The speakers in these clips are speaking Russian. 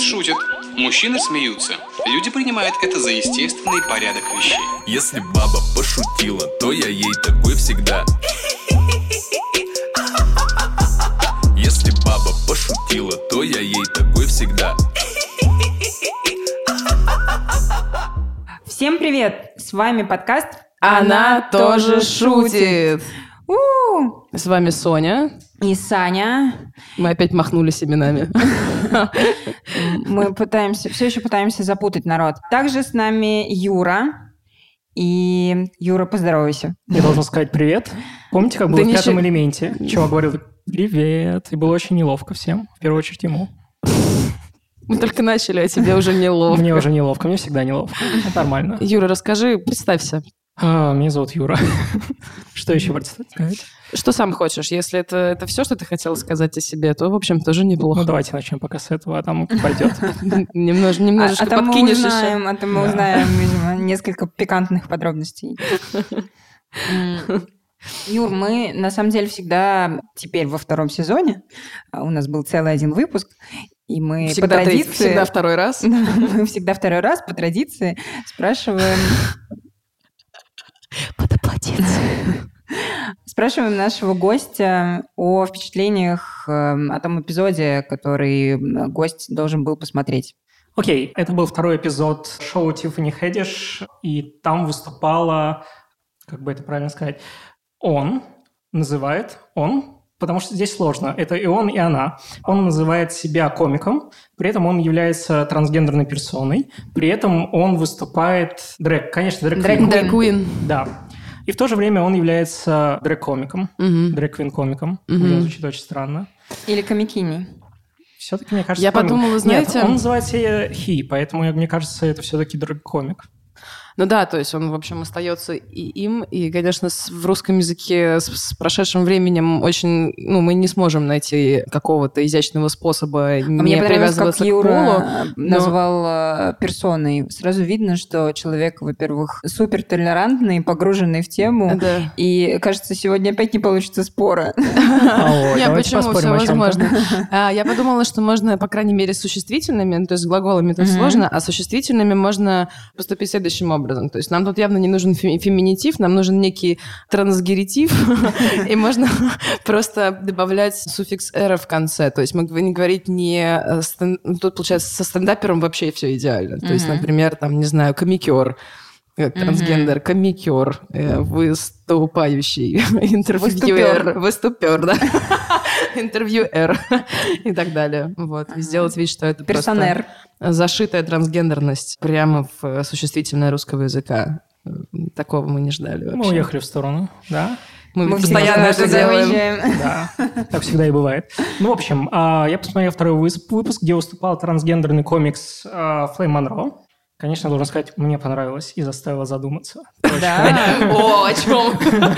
Фитнес шутит, мужчины смеются. Люди принимают это за естественный порядок вещей. Если баба пошутила, то я ей такой всегда. Если баба пошутила, то я ей такой всегда. Всем привет! С вами подкаст Она тоже шутит. С вами Соня. И Саня. Мы опять махнулись именами. Мы пытаемся, все еще пытаемся запутать народ. Также с нами Юра. И Юра, поздоровайся. Я должен сказать привет. Помните, как было Да в пятом щи- элементе? Чувак говорил привет. И было очень неловко всем. В первую очередь ему. Мы только начали, а тебе уже неловко. Мне уже неловко, мне всегда неловко. Это нормально. Юра, расскажи, представься. А, меня зовут Юра. Что еще представить? Что сам хочешь? Если это, это все, что ты хотела сказать о себе, то, в общем, тоже Ну, неплохо. давайте начнем пока с этого, а там пойдет. Немнож- А, Немножечко а там мы подкинешь еще. узнаем, а там мы Да. узнаем, видимо, несколько пикантных подробностей. Юр, мы на самом деле всегда теперь во втором сезоне. а У нас был целый один выпуск, и мы по Всегда, третий- традиции... всегда второй раз. Мы всегда второй раз по традиции спрашиваем Спрашиваем нашего гостя о впечатлениях эм, о том эпизоде, который гость должен был посмотреть. Окей, это был второй эпизод шоу Тиффани Хедиш, и там выступала, как бы это правильно сказать, он называет, он, потому что здесь сложно, это и он, и она. Он называет себя комиком, при этом он является трансгендерной персоной, при этом он выступает дрэк, конечно, дрэк Дрэк- Куин. Да. И в то же время он является дрэк-комиком, Мгм. дрэк-квин-комиком. Мгм. Блин, звучит очень странно. Или комикини. Все-таки, мне кажется... Я комик. подумала, знаете- Нет, он называет себя he, поэтому, мне кажется, это все-таки дрэк-комик. Ну да, то есть он, в общем, остается и им, и, конечно, с- в русском языке с, с прошедшим временем очень, ну, мы не сможем найти какого-то изящного способа А не мне понравилось, как привязываться к Юра полу. но- назвал э, персоной. Сразу видно, что человек, во-первых, супер толерантный, погруженный в тему. Да. И, кажется, сегодня опять не получится спора. Ой, Не, давайте почему? Все возможно. А, Я подумала, что можно, по крайней мере, с существительными, ну, то есть с глаголами это сложно, а с существительными можно поступить следующим образом. То есть нам тут явно не нужен фе- феминитив, нам нужен некий трансгеritив, и можно просто добавлять суффикс «эра» в конце. То есть мы не говорить не... э, ну, Тут, получается, со стендапером вообще все идеально. То есть, например, там, не знаю, комикер, как Мгм. трансгендер, комикер, э, выступающий, интервьюер, выступер, да, интервьюер и так далее. Вот. И сделать вид, что это просто Персонер. Зашитая трансгендерность прямо в э, существительное русского языка. Такого мы не ждали Мы вообще. уехали в сторону, да? Мы, Мы постоянно это делаем. уезжаем. Да, так всегда и бывает. Ну, в общем, а, я посмотрел второй выпуск, где выступал трансгендерный комикс а, Флейм Монро. Конечно, должен сказать, мне понравилось и заставило задуматься. Да. О, о чем?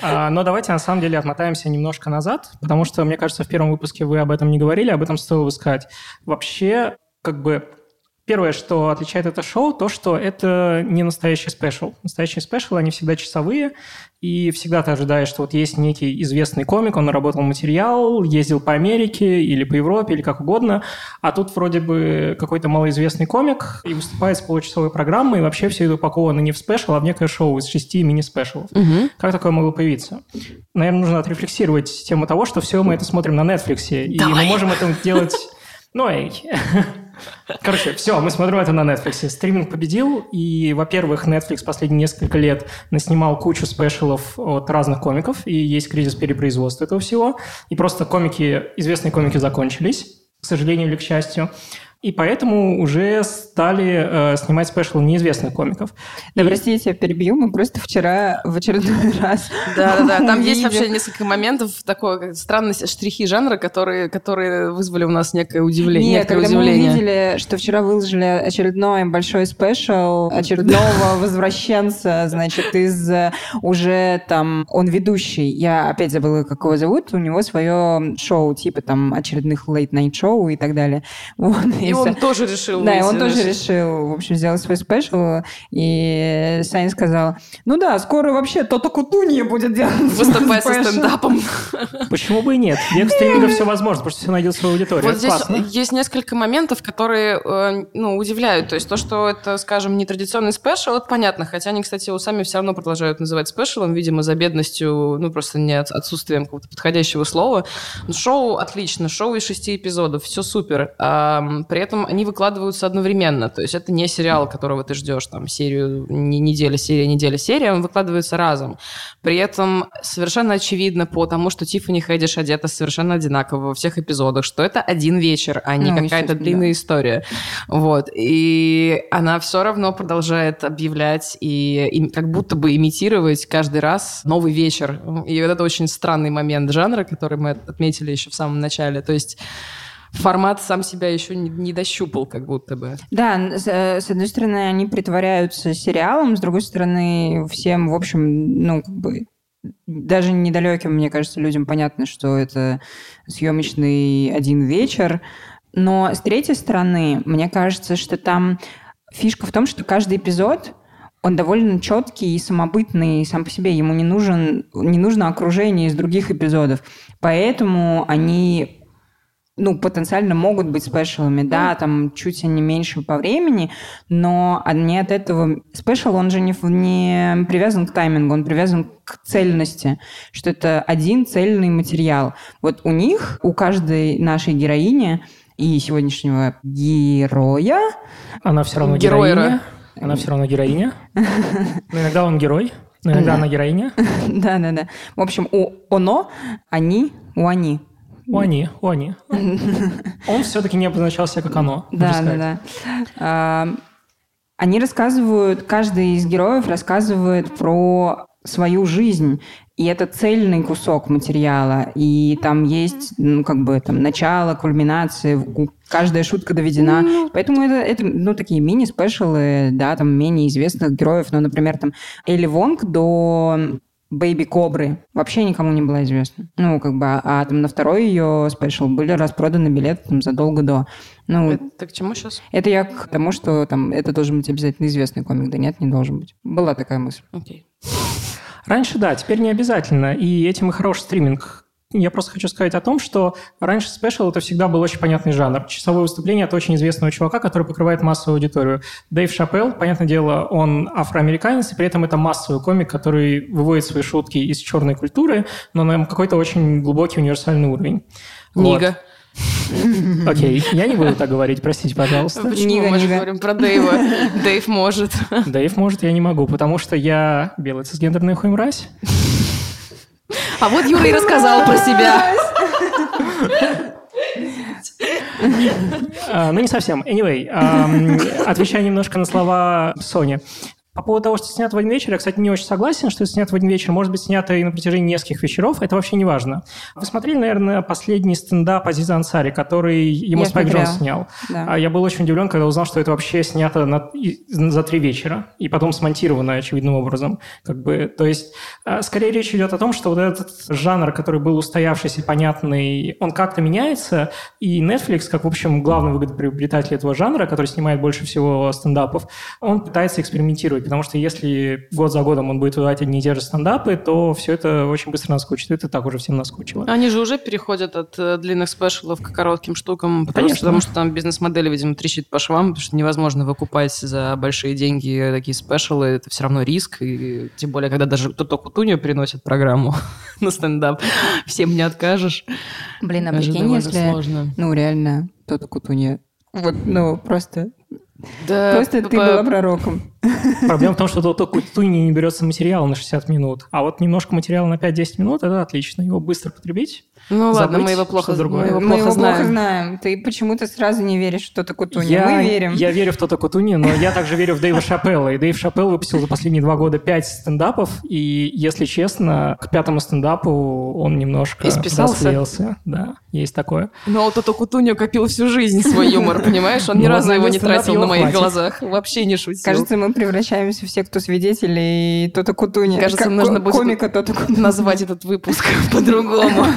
А, Но давайте на самом деле отмотаемся немножко назад, потому что, мне кажется, в первом выпуске вы об этом не говорили, об этом стоило бы сказать. Вообще, как бы, первое, что отличает это шоу, то, что это не настоящий спешл. Настоящие спешлы, они всегда часовые, и всегда ты ожидаешь, что вот есть некий известный комик, он наработал материал, ездил по Америке или по Европе, или как угодно, а тут вроде бы какой-то малоизвестный комик и выступает с получасовой программой, и вообще все это упаковано не в спешл, а в некое шоу из шести мини-спешлов. Мгм. Как такое могло появиться? Наверное, нужно отрефлексировать тему того, что все мы это смотрим на Netflix, и мы можем это делать... Ну, эй. Короче, все, мы смотрим это на Netflix. Стриминг победил, и, во-первых, Netflix последние несколько лет наснимал кучу спешалов от разных комиков, и есть кризис перепроизводства этого всего, и просто комики, известные комики закончились, к сожалению или к счастью, и поэтому уже стали э, снимать спешалы неизвестных комиков. Да, И- простите, я тебя перебью. Мы просто вчера в очередной раз Да, да, да. Там есть вообще несколько моментов такой странности, штрихи жанра, которые, которые вызвали у нас некое удивление. Нет, когда мы увидели, что вчера выложили очередной большой спешл очередного возвращенца, значит, из э, уже там, он ведущий, я опять забыла, как его зовут, у него свое шоу, типа там очередных late-night шоу и так далее. Вот, и он тоже решил Да, и он тоже решил, в общем, сделать свой special. И Саня сказал, ну да, скоро вообще Тото Кутуньо будет делать свой Выступать со special». стендапом. Почему бы и нет? Век стриминга все возможно, потому что все найдет свою аудиторию. Вот здесь есть несколько моментов, которые э, ну, удивляют. То есть то, что это, скажем, не традиционный special, это понятно. Хотя они, кстати, его сами все равно продолжают называть special ом, видимо, за бедностью, ну, просто не от- отсутствием какого-то подходящего слова. Но шоу отлично, шоу из шести эпизодов, все супер. А, м, при этом они выкладываются одновременно. То есть это не сериал, которого ты ждешь, там, серию, не- неделя, серия, неделя, серия, он выкладывается разом. При этом совершенно очевидно по тому, что Тиффани Хэдиш одета совершенно одинаково во всех эпизодах, что это один вечер, а не Ну, какая-то длинная да. история. Вот. И она все равно продолжает объявлять и, и как будто бы имитировать каждый раз новый вечер. И вот это очень странный момент жанра, который мы отметили еще в самом начале. То есть формат сам себя еще не, не дощупал, как будто бы. Да, с, э, с одной стороны, они притворяются сериалом, с другой стороны, всем, в общем, ну, как бы, даже недалеким, мне кажется, людям понятно, что это съемочный один вечер. Но с третьей стороны, мне кажется, что там фишка в том, что каждый эпизод он довольно четкий и самобытный сам по себе. Ему не, нужен, не нужно окружение из других эпизодов. Поэтому они ну, потенциально могут быть спешалами, да, там чуть они меньше по времени, но они от этого... Спешл, он же не, не привязан к таймингу, он привязан к цельности, что это один цельный материал. Вот у них, у каждой нашей героини и сегодняшнего героя, Она все равно Геройра. героиня. Она все равно героиня. Но иногда он герой, но иногда Да. она героиня. да-да-да, в общем, у оно, они, у они. У они, у они. Он все-таки не обозначал себя как оно. Да, да, да. Они рассказывают, каждый из героев рассказывает про свою жизнь, и это цельный кусок материала, и там есть, ну, как бы, там, начало, кульминация, каждая шутка доведена, поэтому это, это, ну, такие мини- special ы, да, там, менее известных героев, ну, например, там, Элли Вонг до Baby Кобры вообще никому не была известна. Ну, как бы, а, а там на второй ее special были распроданы билеты там задолго до. Ну, Это к чему сейчас? это я к тому, что там это должен быть обязательно известный комик. Да нет, не должен быть. Была такая мысль. Окей. Раньше, да, теперь не обязательно. И этим и хороший стриминг. Я просто хочу сказать о том, что раньше special это всегда был очень понятный жанр. Часовое выступление от очень известного чувака, который покрывает массовую аудиторию. Дэйв Шапелл, понятное дело, он афроамериканец, и при этом это массовый комик, который выводит свои шутки из черной культуры, но на какой-то очень глубокий универсальный уровень. Вот. Nigga. Окей, я не буду так говорить, простите, пожалуйста. Почему nigga, мы же говорим про Дэйва? Дэйв может. Дэйв может, я не могу, потому что я белый цисгендерный хуймразь. А вот Юра и рассказал про себя. А, ну, не совсем. Anyway, отвечая немножко на слова Сони. По поводу того, что снято в один вечер, я, кстати, не очень согласен, что снято в один вечер. Может быть, снято и на протяжении нескольких вечеров. Это вообще не важно. Вы смотрели, наверное, последний стендап Азиза Ансари, который ему Я Спайк. Джонс снял. Да. А я был очень удивлен, когда узнал, что это вообще снято на- за три вечера и потом смонтировано очевидным образом. Как бы, то есть, а, скорее речь идет о том, что вот этот жанр, который был устоявшийся, понятный, он как-то меняется, и Netflix, как, в общем, главный выгодоприобретатель этого жанра, который снимает больше всего стендапов, он пытается экспериментировать, потому что если год за годом он будет выдавать одни и те же стендапы, то все это очень быстро наскучит. Это так уже всем наскучило. Они же уже переходят от э, длинных спешалов к коротким штукам, потому, Конечно. что, потому что там бизнес-модель, видимо, трещит по швам, потому что невозможно выкупать за большие деньги такие спешалы, это все равно риск, и тем более, когда даже кто-то Кутунью приносит программу на стендап, всем не откажешь. Блин, а прикинь, если... сложно. Ну, реально, Тото Кутунья. Вот, ну, просто... Да, Просто ты по- была пророком. Проблема в том, что только Кутуни не берется материал на 60 минут, а вот немножко материала на 5-10 минут – это отлично. Его быстро потребить. Ну ладно, забыть, мы его плохо, другое. мы его Мы плохо его знаем. плохо знаем. Ты почему-то сразу не веришь в Тото Кутунья. Я, Мы верим. я верю в Тота Кутуни, но я также верю в Дэйва Шапелла. И Дэйв Шапелл выпустил за последние два года пять стендапов, и, если честно, к пятому стендапу он немножко Исписался? расклеился. Да, есть такое. Но вот это Кутуньо копил всю жизнь свой юмор, понимаешь? Он ни Ну, разу его не тратил на моих хватит. глазах. Вообще не шутил. Кажется, мы превращаемся все, кто свидетели, и Тото Кутунья. Кажется, Как нужно будет комика Тото Кутунья. назвать этот выпуск по-другому.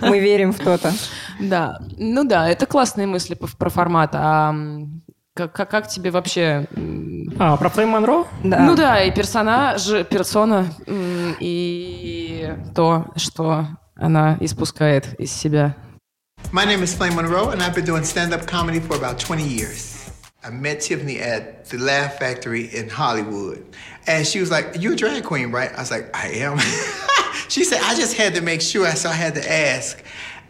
Мы верим в то-то. Да, ну да, это классные мысли про формат. А как, как, как тебе вообще... А, про Флейм Монро? Да. Ну да, и персонаж, персона, и то, что она испускает из себя. My name is Flame Monroe, and I've been doing stand up comedy for about 20 years. I met Tiffany at the Laugh Factory in Hollywood. And she was like, You're a drag queen, right? I was like, I am. she said, I just had to make sure, so I had to ask.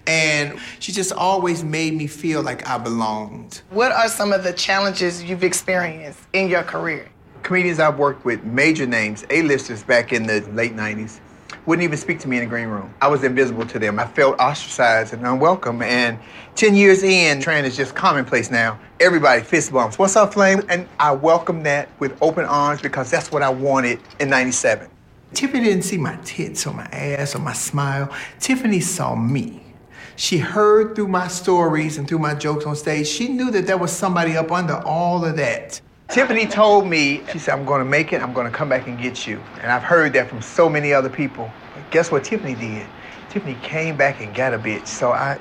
And she just always made me feel like I belonged. What are some of the challenges you've experienced in your career? Comedians I've worked with, major names, A-listers back in the late 90s, wouldn't even speak to me in the green room. I was invisible to them. I felt ostracized and unwelcome. And 10 years in, trans is just commonplace now. Everybody fist bumps. What's up, Flame? And I welcome that with open arms because that's what I wanted in 97. Tiffany didn't see my tits or my ass or my smile. Tiffany saw me. She heard through my stories and through my jokes on stage. She knew that there was somebody up under all of that. Tiffany told me, she said, I'm going to make it. I'm going to come back and get you. And I've heard that from so many other people. But guess what Tiffany did? Tiffany came back and got a bitch. So I,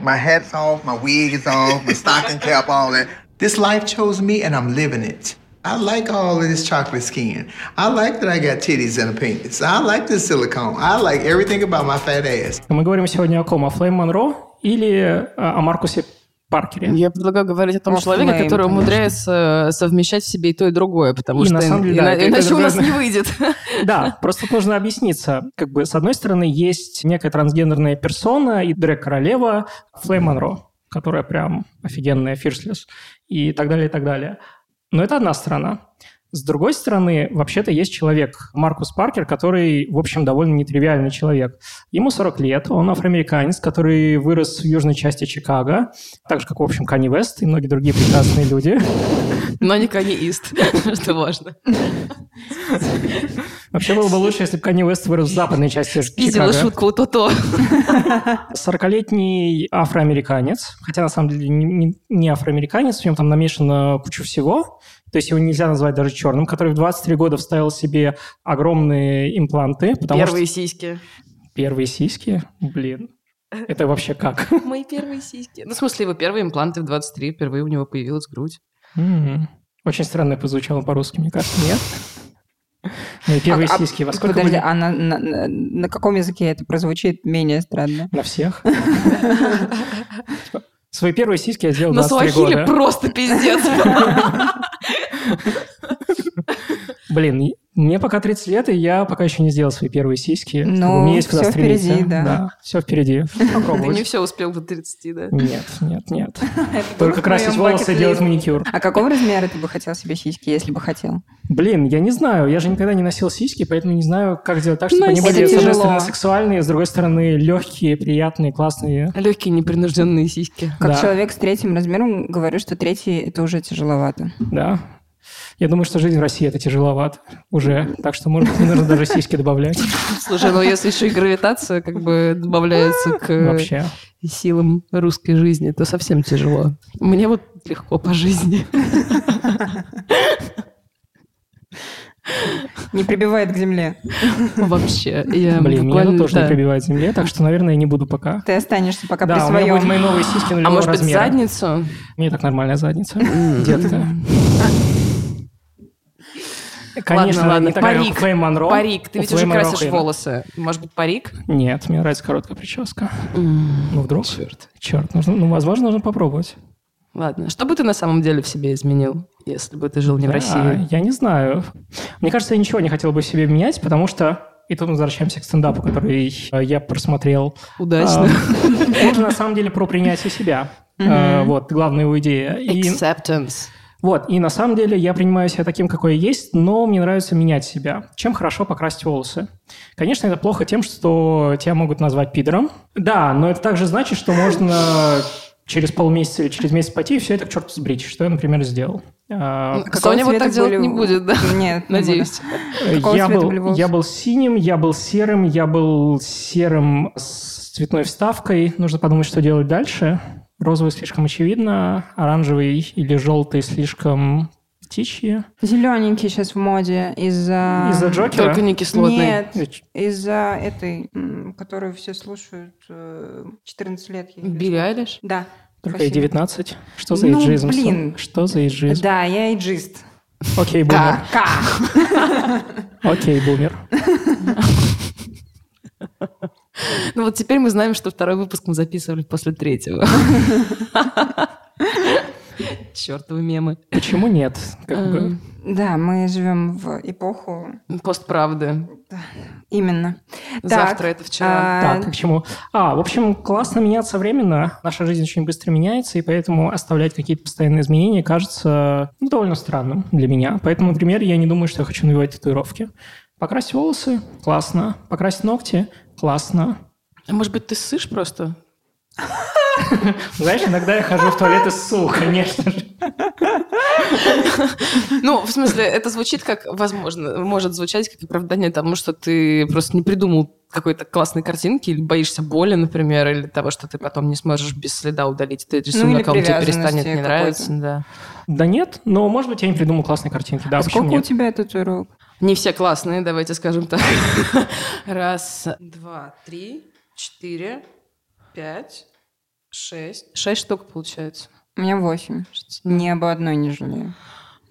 my hat's off, my wig is off, my stocking cap, all that. This life chose me and I'm living it. I like all of this chocolate skin. I like that I got titties and a penis. I like this silicone. I like everything about my fat ass. Мы говорим сегодня о ком? О Флейм Монро или э, о Маркусе Паркере? Я предлагаю говорить о том человеке, который конечно. умудряется э, совмещать в себе и то, и другое, потому И что на самом деле, ина- да, это- иначе это у нас не выйдет. Да, просто тут нужно объясниться. Как бы, с одной стороны, есть некая трансгендерная персона и дрэк-королева Флейм Монро, которая прям офигенная, фирслес, и так далее, и так далее. Но это одна сторона. С другой стороны, вообще-то есть человек, Маркус Паркер, который, в общем, довольно нетривиальный человек. Ему 40 лет, он афроамериканец, который вырос в южной части Чикаго, так же, как, в общем, Канни Вест и многие другие прекрасные люди. Но не каниист, что важно. Вообще было бы лучше, если бы Канни Вест вырос в западной части Чикаго. шутку у то-то. 40-летний афроамериканец, хотя на самом деле не, не- не афроамериканец, в нем там намешано кучу всего, то есть его нельзя назвать даже черным, который в 23 года вставил себе огромные импланты, потому Первые что сиськи. первые сиськи, блин, это вообще как? Мои первые сиськи. Ну, в смысле, его первые импланты в 23, впервые у него появилась грудь. Очень странно прозвучало по-русски, мне кажется, нет? Мои первые А- а- сиськи. Во сколько Подожди, были? а на, на- на- на каком языке это прозвучит менее странно? На всех. Свои первые сиськи я сделал в На 23 суахиле просто пиздец. Блин, мне пока 30 лет, и я пока еще не сделал свои первые сиськи. Ну, У меня есть куда стремиться. впереди, да. все впереди. Ты не Попробовать. все успел до 30, да? Нет, нет, нет. Только красить волосы и делать маникюр. А какого размера ты бы хотел себе сиськи, если бы хотел? Блин, я не знаю, я же никогда не носил сиськи, поэтому не знаю, как сделать так, чтобы Ну, они были, с одной стороны, сексуальные, с другой стороны, легкие, приятные, классные. Легкие непринужденные сиськи. Как Да. человек с третьим размером говорю, что третий это уже тяжеловато. Да. Я думаю, что жизнь в России это тяжеловато уже, так что, может быть, не нужно даже сиськи добавлять Слушай, ну если еще и гравитация как бы добавляется к вообще. силам русской жизни, то совсем тяжело. Мне вот легко по жизни. Не прибивает к земле. Вообще. Я Блин, меня буквально, тут тоже да. не прибивает земле, так что, наверное, я не буду пока. Ты останешься пока при Да, у меня своем. будут мои новые сиськи А может быть, размера. задницу? Мне так нормальная задница, детка. Конечно, ладно, как парик. у Флейм Монро. Парик. Ты ведь уже Монро красишь охуенно. волосы. Может быть, парик? Нет, мне нравится короткая прическа. Ну, вдруг? Черт. Черт, нужно, ну, возможно, нужно попробовать. Ладно. Что бы ты на самом деле в себе изменил, если бы ты жил не в А, России? я не знаю. Мне кажется, я ничего не хотел бы в себе менять, потому что... И тут мы возвращаемся к стендапу, который э, я просмотрел. Удачно. А, Он же на самом деле про принятие себя. А, Вот, главная его идея. Acceptance. Вот, и на самом деле я принимаю себя таким, какой я есть, но мне нравится менять себя. Чем хорошо покрасить волосы? Конечно, это плохо тем, что тебя могут назвать пидором. Да, но это также значит, что можно через полмесяца или через месяц пойти и все это к черту сбрить, что я, например, сделал. А, Соня вот так делать были не будет, да? Нет, не Надеюсь. Какого я, был, я был синим, я был серым, я был серым с цветной вставкой. Нужно подумать, что делать дальше. Розовый слишком очевидно, оранжевый или желтый слишком птичьи. Зелененький сейчас в моде из-за... Из-за Джокера? Только не кислотный. Нет, Э, из-за этой, которую все слушают, э, 14 лет. ей Билли Айлиш? Да. Только ей спасибо. 19. Что за Ну, эйджизм? блин. Что за эйджизм? Да, я эйджист. Окей, бумер. К. К. Окей, бумер. Ну вот теперь мы знаем, что второй выпуск мы записывали после третьего. Чертовы мемы. Почему нет? Как бы. Да, мы живем в эпоху Постправды. именно. Завтра это вчера. а, Так, и к чему? А, в общем, классно меняться временно. Наша жизнь очень быстро меняется, и поэтому оставлять какие-то постоянные изменения кажется ну, довольно странным для меня. Поэтому, например, я не думаю, что я хочу навивать татуировки. Покрасить волосы – классно. Покрасить ногти – классно. А может быть, ты ссышь просто? Знаешь, иногда я хожу в туалет и ссу, конечно же. Ну, в смысле, это звучит как, возможно, может звучать как оправдание тому, что ты просто не придумал какой-то классной картинки, или боишься боли, например, или того, что ты потом не сможешь без следа удалить этот Ну, рисунок, или а он тебе перестанет не нравиться. Да. Да нет, но, может быть, я не придумал классной картинки. Да, а сколько у нет? тебя татуировок? Не все классные, давайте скажем так. Раз, два, три, четыре, пять, шесть. Шесть штук получается. У меня восемь. Ни об одной не жалею.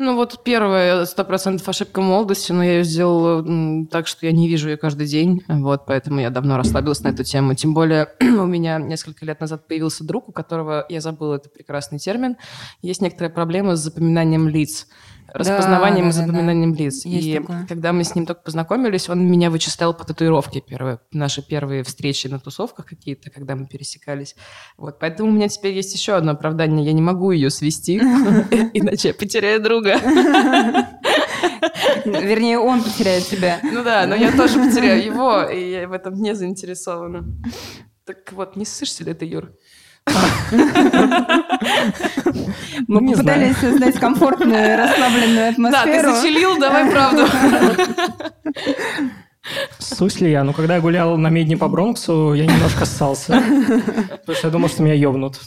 Ну вот первая, сто процентов ошибка молодости, но я ее сделала так, что я не вижу ее каждый день, вот, поэтому я давно расслабилась на эту тему. Тем более у меня несколько лет назад появился друг, у которого, я забыла этот прекрасный термин, есть некоторая проблема с запоминанием лиц, распознаванием да, и да, да. запоминанием лиц. Есть и такое. когда мы с ним только познакомились, он меня вычислял по татуировке первые, наши первые встречи на тусовках какие-то, когда мы пересекались. Вот, поэтому у меня теперь есть еще одно оправдание, я не могу ее свести, иначе я потеряю друга. Вернее, он потеряет тебя. Ну да, но я тоже потеряю его, и я в этом не заинтересована. Так вот, не ссышься ли ты, Юр? Мы Не попытались создать комфортную, расслабленную Да, ты атмосферу. зачелил, давай правду. Ссусь ли я? Ну, когда я гулял на медне по Бронксу, я немножко ссался. Потому что я думал, что меня ёбнут.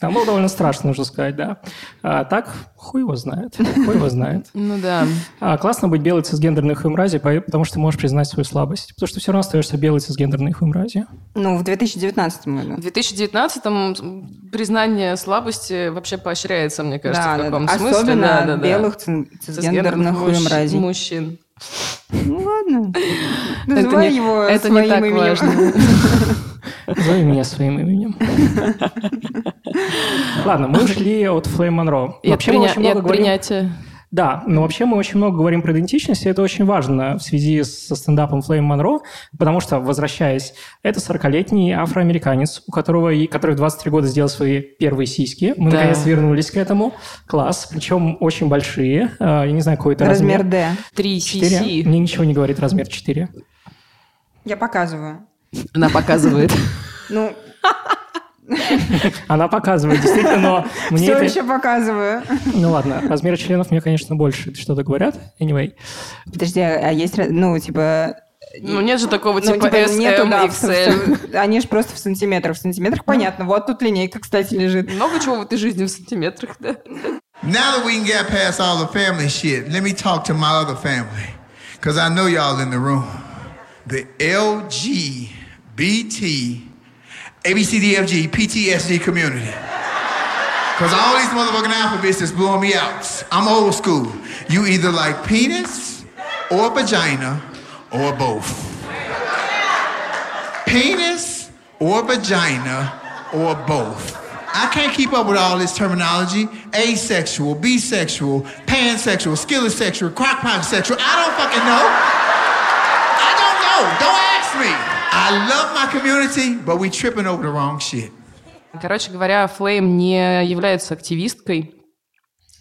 Там было довольно страшно, нужно сказать, да. А так, хуй его знает. Хуй его знает. Ну да. А, классно быть белой цисгендерной хуемрази, по- потому что ты можешь признать свою слабость. Потому что все равно остаешься белой цисгендерной хуемрази. Ну, в 2019 году. В 2019-м признание слабости вообще поощряется, мне кажется, Да, в да, каком-то да. смысле. Особенно Да, да, да. белых ци- цисгендерных хуемразей. мужчин. Ну ладно. Это Называй не- его это не своим так именем. важно. Назови меня своим именем. Ладно, мы ушли от Флейм Монро. И Вообще мы приня- очень и от много говорим... принятия. Да, но вообще мы очень много говорим про идентичность, и это очень важно в связи со стендапом Флейм Монро, потому что, возвращаясь, это 40-летний афроамериканец, у которого, и- который в 23 года сделал свои первые сиськи. Мы, Да. наконец, вернулись к этому. Класс, причем очень большие. А, Я не знаю, какой это размер. Размер D. Три сиси. Мне ничего не говорит размер 4. Я показываю. Она показывает. Ну, Она показывает, действительно, но мне все это... еще показываю. Ну ладно, размеры членов мне, конечно, больше что-то говорят. Anyway. Подожди, а есть, ра- ну, типа... Ну нет же такого ну, типа S, нету, M, да, в XL. Они же просто в сантиметрах. В сантиметрах понятно. Вот тут линейка, кстати, лежит. Много чего в этой жизни в сантиметрах, да? Now that we can get past all the family shit, let me talk to my other family. Because I know y'all in the room. The LGBT, ABCDFG, PTSD community. Because all these motherfucking alphabets is blowing me out. I'm old school. You either like penis or vagina or both. Penis or vagina or both. I can't keep up with all this terminology. Asexual, bisexual, pansexual, skillosexual, crockpot sexual. I don't fucking know. I don't know. Don't ask me. I love my community, but we tripping over the wrong shit. Короче говоря, Флейм не является активисткой,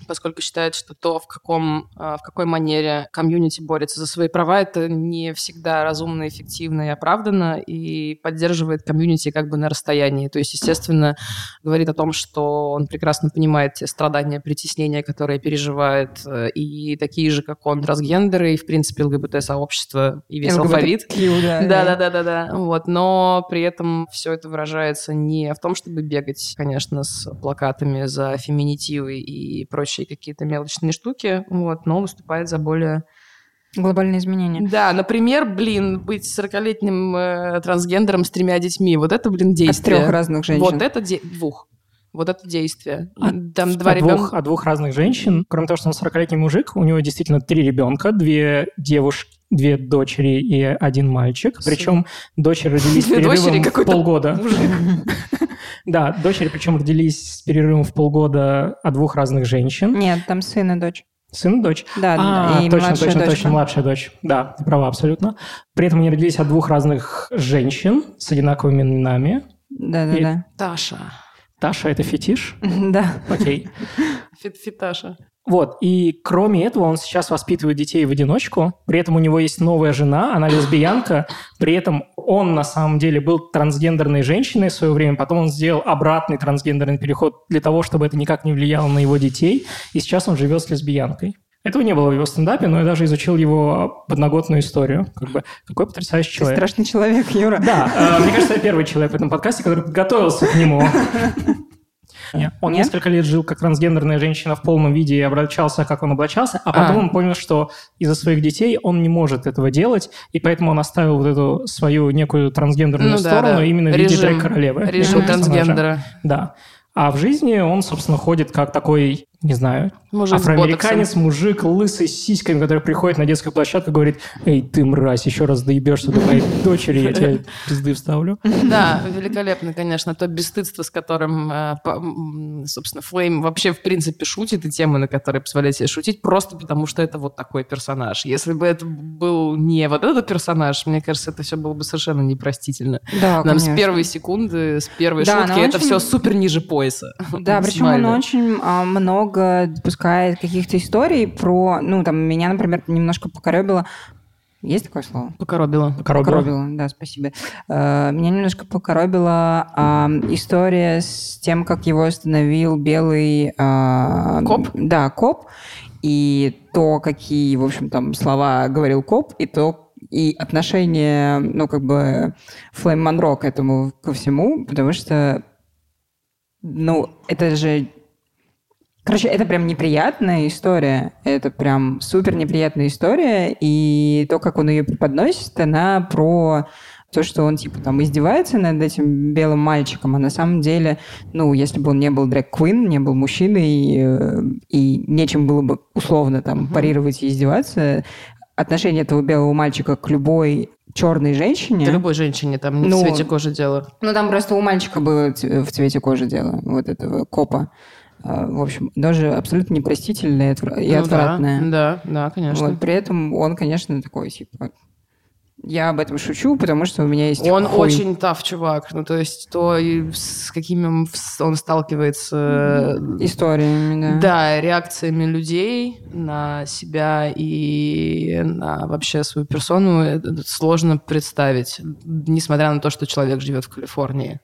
поскольку считает, что то, в, каком, а, в какой манере комьюнити борется за свои права, это не всегда разумно, эффективно и оправданно, и поддерживает комьюнити как бы на расстоянии. То есть, естественно, говорит о том, что он прекрасно понимает те страдания, притеснения, которые переживает, э, и такие же, как он, трансгендеры, и, в принципе, ЛГБТ-сообщество, и весь алфавит. LGBTQ, да, Да, да, да, да, да. Вот, но при этом все это выражается не в том, чтобы бегать, конечно, с плакатами за феминитивы и прочие прочие какие-то мелочные штуки, вот, но выступает за более Глобальные изменения. Да, например, блин, быть 40-летним э, трансгендером с тремя детьми. Вот это, блин, действие. От трех разных женщин. Вот это де- двух. Вот это действие. От- Там два от, двух, ребенка. от двух разных женщин. Кроме того, что он 40-летний мужик, у него действительно три ребенка, две девушки, две дочери и один мальчик. Причем дочери родились с перерывом полгода. Да, дочери причем родились с перерывом в полгода от двух разных женщин. Нет, там сын и дочь. Сын и дочь. Да, А, и точно, младшая точно, дочка. точно, младшая дочь. Да, ты права абсолютно. При этом они родились от двух разных женщин с одинаковыми именами. Да-да-да. Таша. Таша – это фетиш? Да. Окей. Фит- Фиташа. Вот, и кроме этого он сейчас воспитывает детей в одиночку, при этом у него есть новая жена, она лесбиянка, при этом он на самом деле был трансгендерной женщиной в свое время, потом он сделал обратный трансгендерный переход для того, чтобы это никак не влияло на его детей, и сейчас он живет с лесбиянкой. Этого не было в его стендапе, но я даже изучил его подноготную историю. Как бы, какой потрясающий Ты человек. страшный человек, Юра. Да, э, мне кажется, я первый человек в этом подкасте, который подготовился к нему. Не, Он Нет? несколько лет жил как трансгендерная женщина в полном виде и обращался, как он облачался, а потом А. он понял, что из-за своих детей он не может этого делать, и поэтому он оставил вот эту свою некую трансгендерную Ну да, сторону да. именно в виде Режим- драг-королевы. Режим трансгендера. Да. А в жизни он, собственно, ходит как такой, не знаю, Мужик афроамериканец, мужик, лысый, с сиськами, который приходит на детскую площадку и говорит, «Эй, ты мразь, еще раз доебешься до моей дочери, я тебе пизды вставлю». Да, великолепно, конечно, то бесстыдство, с которым, э, собственно, Флейм вообще, в принципе, шутит, и темы, на которые позволяет себе шутить, просто потому что это вот такой персонаж. Если бы это был не вот этот персонаж, мне кажется, это все было бы совершенно непростительно. Да, Нам с первой секунды, с первой Да, шутки, это очень- все супер ниже пояса. Да, причем он очень а, много допускает каких-то историй про... Ну, там, меня, например, немножко покоребило... Есть такое слово? Покоробило. Коробила. да, спасибо. Э, Меня немножко покоробила а, история с тем, как его остановил белый... а, Коп? Да, коп. И то, какие, в общем, там слова говорил коп, и то и отношение, ну, как бы, Флейм Монро к этому, ко всему, потому что, ну, это же Короче, это прям неприятная история. Это прям супер неприятная история. И то, как он ее преподносит, она про то, что он, типа, там, издевается над этим белым мальчиком, а на самом деле, ну, если бы он не был дрэк-квин, не был мужчиной, э, и нечем было бы условно там парировать и издеваться, отношение этого белого мальчика к любой черной женщине... Да любой женщине, там не Ну, в цвете кожи дело. Ну, там просто у мальчика было в цвете кожи дело, вот этого копа. А, В общем, даже абсолютно непростительное и отвра- и Ну да, отвратное. Да, да, конечно. Вот, при этом он, конечно, такой, типа... Я об этом шучу, потому что у меня есть Он хуй. очень тав чувак. Ну, то есть, то, с какими он сталкивается... Историями, да. Да, реакциями людей на себя и на вообще свою персону это сложно представить, несмотря на то, что человек живет в Калифорнии.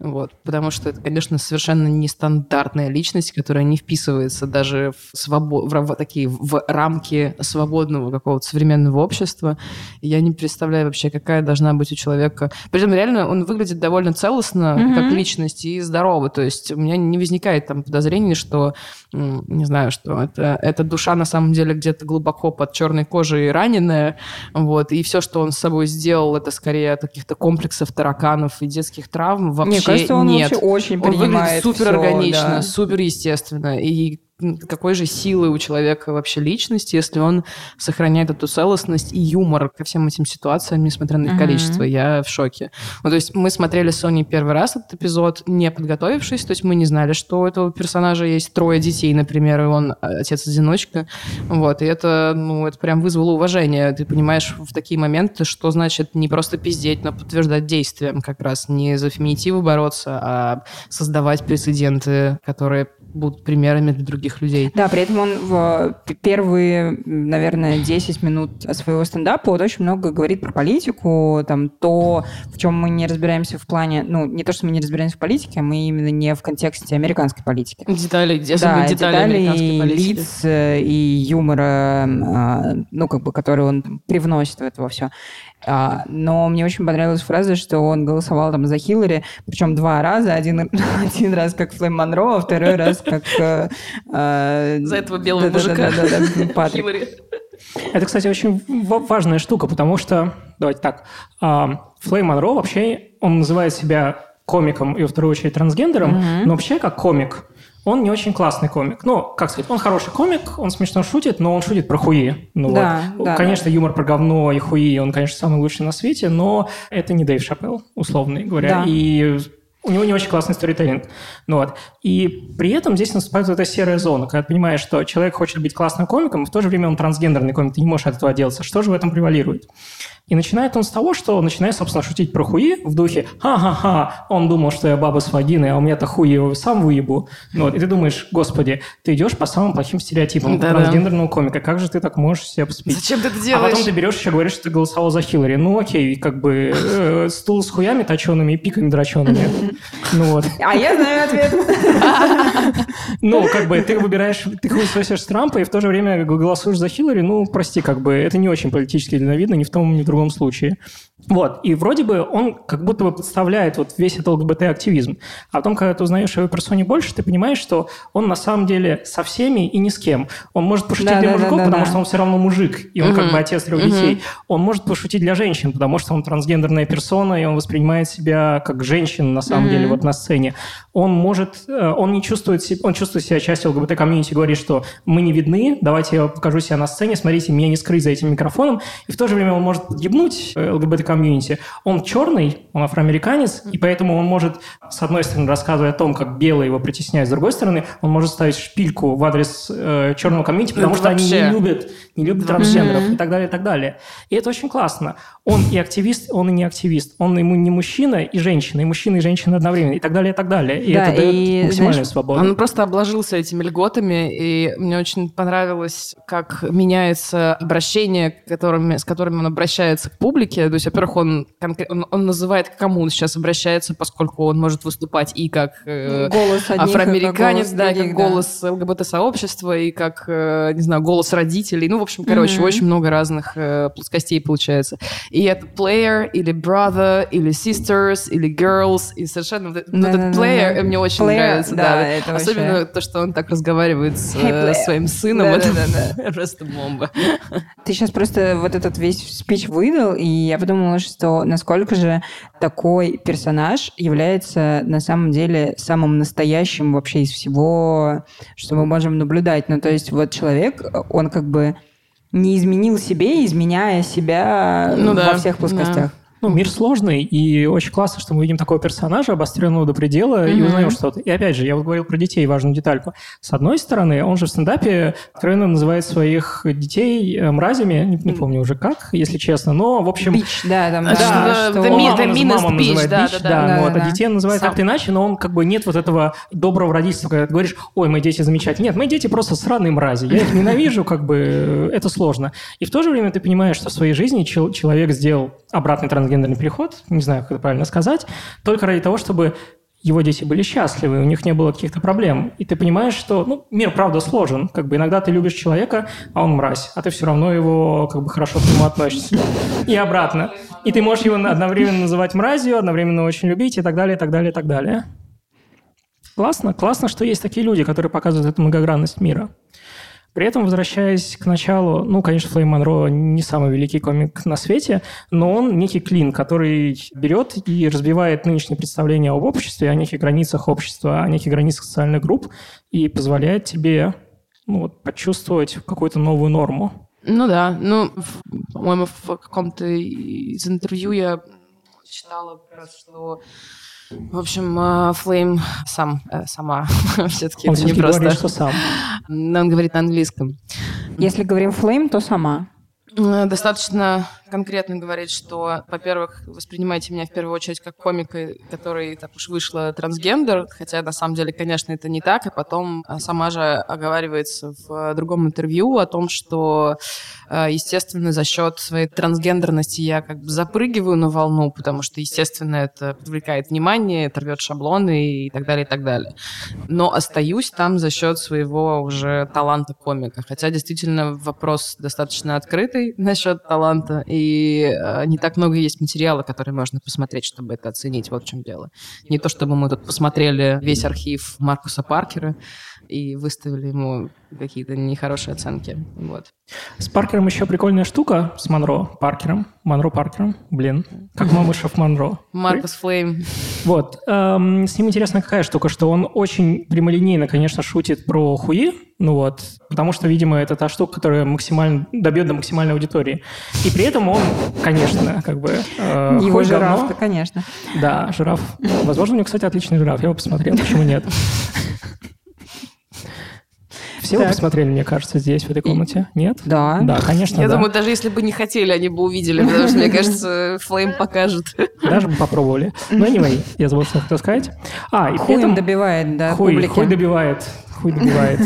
Вот, потому что это, конечно, совершенно нестандартная личность, которая не вписывается даже в, свобо- в ра- такие в рамки свободного какого-то современного общества. И я не представляю вообще, какая должна быть у человека. Причем реально он выглядит довольно целостно, Мгм. как личность, и здорово. То есть у меня не возникает там подозрений, что, не знаю, что это, эта душа на самом деле где-то глубоко под черной кожей раненая. Вот, и все, что он с собой сделал, это скорее от каких-то комплексов тараканов и детских травм. Вообще Мне кажется, он нет. вообще очень Он выглядит принимает супер всё, органично, да. супер естественно. И какой же силы у человека вообще личность, если он сохраняет эту целостность и юмор ко всем этим ситуациям, несмотря на их количество. Я в шоке. Ну, то есть мы смотрели с Соней первый раз этот эпизод, не подготовившись, то есть мы не знали, что у этого персонажа есть трое детей, например, и он а, отец-одиночка. Вот, и это, ну, это прям вызвало уважение. Ты понимаешь в такие моменты, что значит не просто пиздеть, но подтверждать действием как раз. Не за феминитивы бороться, а создавать прецеденты, которые будут примерами для других людей. Да, при этом он в п- первые, наверное, 10 минут своего стендапа вот очень много говорит про политику, там, то, в чем мы не разбираемся в плане, ну, не то, что мы не разбираемся в политике, а мы именно не в контексте американской политики. Детали, Да, детали, детали американской политики. лиц э, и юмора, а, ну, как бы, который он привносит в это во все. А, но мне очень понравилась фраза, что он голосовал там за Хиллари, причем два раза. Один, один раз как Флэм Монро, а второй раз как... э, э, За этого белого мужика. Хиллари. Это, кстати, очень ва- важная штука, потому что, давайте так, а, Флей Монро вообще, он называет себя комиком и, во вторую очередь, трансгендером, но вообще как комик, он не очень классный комик. Ну, как сказать, он хороший комик, он смешно шутит, но он шутит про хуи. Ну, Да, вот. да, Конечно, юмор про говно и хуи, он, конечно, самый лучший на свете, но это не Дэйв Шапелл, условно говоря. Да. И у него не очень классный сторителлинг. Ну, вот. И при этом здесь наступает вот эта серая зона, когда ты понимаешь, что человек хочет быть классным комиком, и в то же время он трансгендерный комик, ты не можешь от этого отделаться. Что же в этом превалирует? И начинает он с того, что начинает, собственно, шутить про хуи в духе «Ха-ха-ха, он думал, что я баба с вагиной, а у меня-то хуй его сам выебу». Ну, вот. И ты думаешь, господи, ты идешь по самым плохим стереотипам Да-да. трансгендерного комика, как же ты так можешь себя поступить? Зачем ты это А делаешь? потом ты берешь еще говоришь, что ты голосовал за Хиллари. Ну окей, как бы э, стул с хуями точеными и пиками дрочеными. Ну вот. А я знаю ответ. Ну, как бы ты выбираешь, ты хуесосишь Трампа и в то же время голосуешь за Хиллари, ну, прости, как бы это не очень политически дальновидно ни в том, ни в другом случае. Вот, и вроде бы он как будто бы подставляет вот весь этот ЛГБТ-активизм. А потом, когда ты узнаешь о его персоне больше, ты понимаешь, что он на самом деле со всеми и ни с кем. Он может пошутить Да, для да, мужиков, да, потому что он все равно мужик, и он как бы отец трех детей. Он может пошутить для женщин, потому что он трансгендерная персона, и он воспринимает себя как женщину на самом деле вот на сцене. Он может, э, он не чувствует себя, он чувствует себя частью ЛГБТ- community, говорит, что мы не видны, давайте я покажу себя на сцене, смотрите, меня не скрыть за этим микрофоном. И в то же время он может ебнуть э, ЛГБТ- community. Он черный, он афроамериканец, и поэтому он может, с одной стороны, рассказывая о том, как белые его притесняют, с другой стороны, он может ставить шпильку в адрес э, черного community, потому Это что они вообще. не любят, не любят трансгендеров и так далее, и так далее. И это очень классно. Он и активист, он и не активист. Он и не мужчина и женщина, и мужчина и женщина одновременно, и так далее, и так далее. И Да, это дает и, максимальную знаешь, свободу. Он просто обложился этими льготами, и мне очень понравилось, как меняется обращение, которыми, с которыми он обращается к публике. То есть, во-первых, он, он, он называет, к кому он сейчас обращается, поскольку он может выступать и как э, Голос одних, и как афроамериканец, голос да, и других, как да. голос ЛГБТ-сообщества, и как, э, не знаю, голос родителей. Ну, в общем, короче, Мгм. очень много разных э, плоскостей получается. И это player, или brother, или sisters, или girls, и совершенно вот это- вот этот player мне очень Player, нравится. да, Да, это Особенно вообще- то, что он так разговаривает с Hey, э, своим сыном. это Да-да-да-да. просто бомба. Ты сейчас просто вот этот весь спич выдал, и я подумала, что насколько же такой персонаж является на самом деле самым настоящим вообще из всего, что мы можем наблюдать. Ну, то есть вот человек, он как бы не изменил себе, изменяя себя Ну да, во всех плоскостях. Ну, мир сложный, и очень классно, что мы видим такого персонажа, обостренного до предела, и Мгм. узнаем что-то. И опять же, я вот говорил про детей, важную детальку. С одной стороны, он же в стендапе откровенно называет своих детей э, мразями, не, не помню уже как, если честно, но, в общем... Бич, да, там А да, что, the он- the meanest маму bitch, называет да, бич, да, да. да, Да, вот, да, а да. детей он называет как-то иначе, но он как бы нет вот этого доброго родительства, когда ты говоришь, ой, мои дети замечательные. Нет, мои дети просто сраные мрази, я их ненавижу, как бы э, это сложно. И в то же время ты понимаешь, что в своей жизни чел- человек сделал обратный трансгендерный переход, не знаю, как это правильно сказать, только ради того, чтобы его дети были счастливы, у них не было каких-то проблем. И ты понимаешь, что ну, мир, правда, сложен. Как бы иногда ты любишь человека, а он мразь, а ты все равно его как бы хорошо к нему относишься. И обратно. И ты можешь его одновременно называть мразью, одновременно очень любить и так далее, и так далее, и так далее. Классно, классно, что есть такие люди, которые показывают эту многогранность мира. При этом, возвращаясь к началу, ну, конечно, Флейм Монро не самый великий комик на свете, но он некий клин, который берет и разбивает нынешнее представление об обществе, о неких границах общества, о неких границах социальных групп и позволяет тебе ну, вот, почувствовать какую-то новую норму. Ну да, ну, по-моему, в каком-то из интервью я читала, раз, что, в общем, э, Флейм сам, э, сама, все-таки Он все-таки просто... говорит, что сам. Но Он говорит на английском. Если говорим флейм, то сама. Э, Достаточно конкретно говорить, что, во-первых, воспринимайте меня в первую очередь как комика, который так уж вышла трансгендер, хотя на самом деле, конечно, это не так, и потом э, сама же оговаривается в э, другом интервью о том, что, э, естественно, за счет своей трансгендерности я как бы запрыгиваю на волну, потому что, естественно, это привлекает внимание, это рвет шаблоны и так далее, и так далее. Но остаюсь там за счет своего уже таланта комика. Хотя действительно вопрос достаточно открытый, цифрой насчет таланта, и э, не так много есть материала, который можно посмотреть, чтобы это оценить. Вот в чем дело. Не то, чтобы мы тут посмотрели весь архив Маркуса Паркера и выставили ему какие-то нехорошие оценки. Вот. С Паркером еще прикольная штука, с Монро Паркером. Монро Паркером, блин, как Мамышев Монро. Маркус Флейм. Вот. эм, с ним интересная какая штука, что он очень прямолинейно, конечно, шутит про хуи, ну вот, потому что, видимо, это та штука, которая максимально добьет до максимальной аудитории. И при этом он, конечно, как бы... э, Его жираф, говно. конечно. Да, жираф. Возможно, у него, кстати, отличный жираф. Я его посмотрел, почему нет? Все вы Так. посмотрели, мне кажется, здесь, в этой комнате? Нет? Да. Да, конечно, Я да. думаю, даже если бы не хотели, они бы увидели, потому что, мне кажется, Флейм покажет. Даже бы попробовали. Но anyway, я забыл, что хотел сказать. А, и этом... добивает, да, хуй, публики. хуй добивает. Хуй добивает.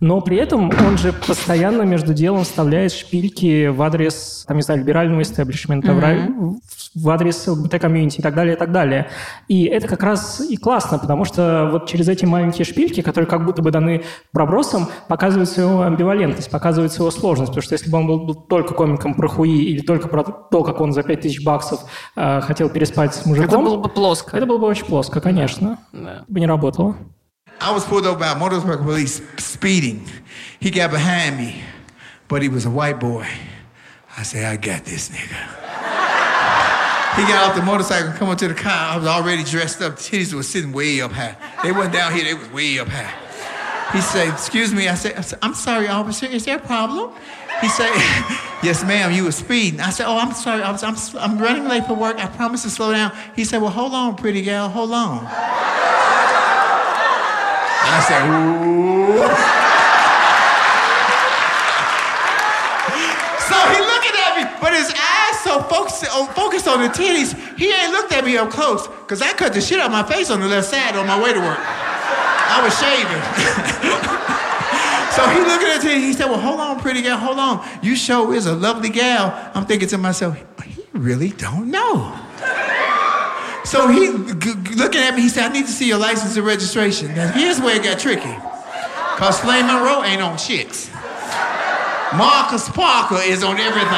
Но при этом он же постоянно между делом вставляет шпильки в адрес, там, не знаю, либерального истеблишмента, в ра- в адрес ЛГБТ-комьюнити и так далее, и так далее. И это как раз и классно, потому что вот через эти маленькие шпильки, которые как будто бы даны пробросом, показывается его амбивалентность, показывается его сложность. Потому что если бы он был, был только комиком про хуи или только про то, как он за 5000 баксов э, хотел переспать с мужиком, Это было бы плоско. это было бы очень плоско, конечно. Да. Бы не работало. I was pulled over by a motorcycle police speeding. He got behind me, but he was a white boy. I said, I got this nigga. He got off the motorcycle and come up to the car. I was already dressed up. Titties were sitting way up high. They wasn't down here, they was way up high. He said, excuse me. I said, I'm sorry, officer. Is there a problem? He said, yes, ma'am, you were speeding. I said, oh, I'm sorry. I was, I'm, I'm running late for work. I promise to slow down. He said, well, hold on, pretty gal. Hold on. I said, ooh. So he looking at me, but his eyes so focused on, oh, focused on the titties, he ain't looked at me up close, because I cut the shit out of my face on the left side on my way to work. I was shaving. so he looking at titties, he said, well, hold on, pretty gal, hold on. You show is a lovely gal. I'm thinking to myself, he really don't know. So he looking at me, he said, I need to see your license and registration. Now here's where it got tricky. Cause Flame Monroe ain't on chicks. Marcus Parker is on everything.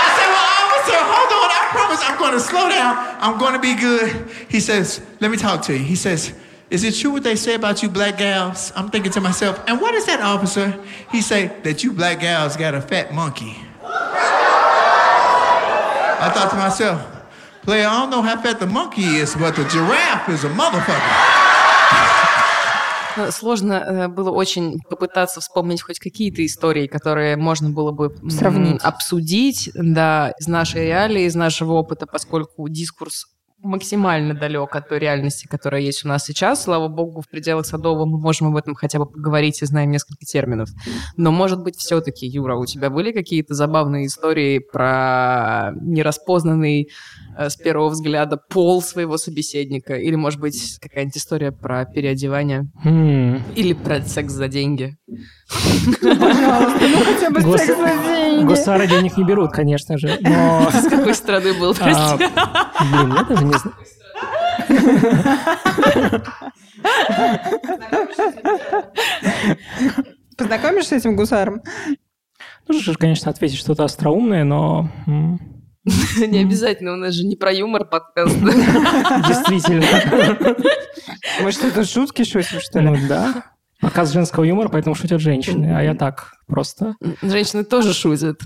I said, well, officer, hold on. I promise I'm going to slow down. I'm going to be good. He says, let me talk to you. He says, is it true what they say about you black gals? I'm thinking to myself, and what is that, officer? He say that you black gals got a fat monkey. I thought to myself, player, I don't know how fat the monkey is, but the giraffe is a motherfucker. Ну, Сложно э, было очень попытаться вспомнить хоть какие-то истории, которые можно было бы Сравнить. обсудить, да, из нашей реалии, из нашего опыта, поскольку дискурс максимально далек от той реальности, которая есть у нас сейчас. Слава богу, в пределах Садового мы можем об этом хотя бы поговорить и знаем несколько терминов. Но, может быть, все-таки, Юра, у тебя были какие-то забавные истории про нераспознанный с первого взгляда пол своего собеседника? Или, может быть, какая-нибудь история про переодевание? М, Или про секс за деньги? Хотя бы секс за деньги. Госары денег не берут, конечно же. Но, С какой страны был, а, прости? блин, я даже не знаю. Познакомишь с этим гусаром? Же, конечно, ответить что-то остроумное, но Не обязательно, у нас же не про юмор подкаст. действительно. Мы что-то шутки шутим, что ли? Ну да. Показ женского юмора, поэтому шутят женщины, а я так просто. Женщины тоже шутят.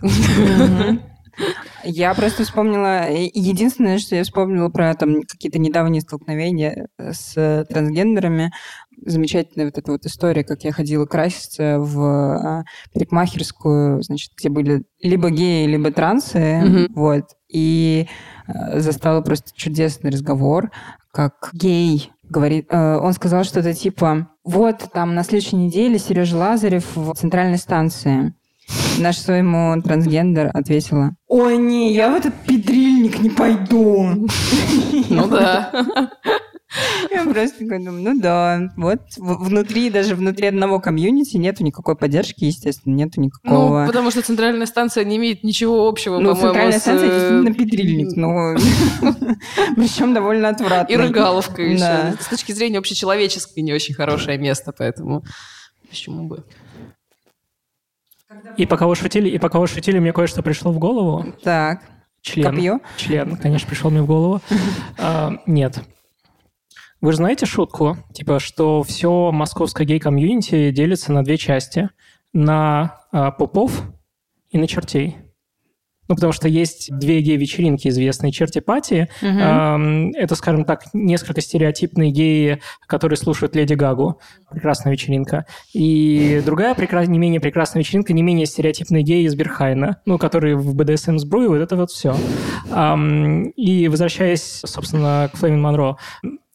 Я просто вспомнила... э, Единственное, что я вспомнила про там какие-то недавние столкновения с э, трансгендерами, замечательная вот эта вот история, как я ходила краситься в а, парикмахерскую, значит, где были либо геи, либо трансы, Мгм. вот, и э, застала просто чудесный разговор, как гей говорит, э, он сказал что-то типа, вот там на следующей неделе Сережа Лазарев в центральной станции. На что ему трансгендер ответила, ой, не, я в этот педрильник не пойду. Ну да. Я просто такой думаю, ну да, вот внутри, даже внутри одного комьюнити нету никакой поддержки, естественно, нету Ну, никакого... потому что центральная станция не имеет ничего общего, Ну, по-моему, центральная с, станция э, действительно педрильник, но причем довольно отвратно. И рыгаловка еще. С точки зрения общечеловеческой не очень хорошее место, поэтому... Почему бы? И пока вы шутили, и пока вы шутили, мне кое-что пришло в голову. Так. Член. Копье? Член, конечно, пришел мне в голову. А, нет. Вы же знаете шутку, типа, что все московское гей-комьюнити делится на две части. На а, попов и на чертей. Ну, потому что есть две гей-вечеринки известные, черти-пати. Эм, Это, скажем так, несколько стереотипные геи, которые слушают Леди Гагу. Прекрасная вечеринка. И другая прекра- не менее прекрасная вечеринка, не менее стереотипные геи из Бергхайна, ну, которые в БДСМ сбруе, и вот это вот все. И возвращаясь, собственно, к Флейм Монро,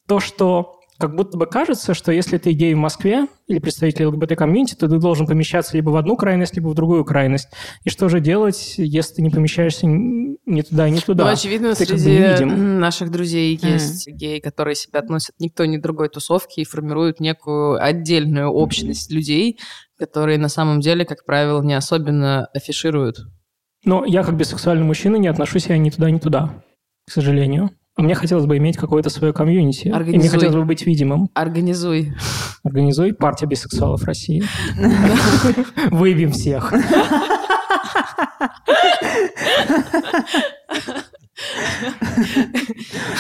то, что как будто бы кажется, что если ты гей в Москве или представитель ЛГБТ- community, то ты должен помещаться либо в одну крайность, либо в другую крайность. И что же делать, если ты не помещаешься ни туда, ни туда? Ну, очевидно, ты как бы среди наших друзей есть геи, которые себя относят ни к той, ни к другой тусовке и формируют некую отдельную общность людей, которые на самом деле, как правило, не особенно афишируют. Но я как бисексуальный мужчина не отношу себя ни туда, ни туда, к сожалению. А мне хотелось бы иметь какое-то свое комьюнити. И мне Организуй. хотелось бы быть видимым. Организуй. Организуй партия бисексуалов России. Выебем всех.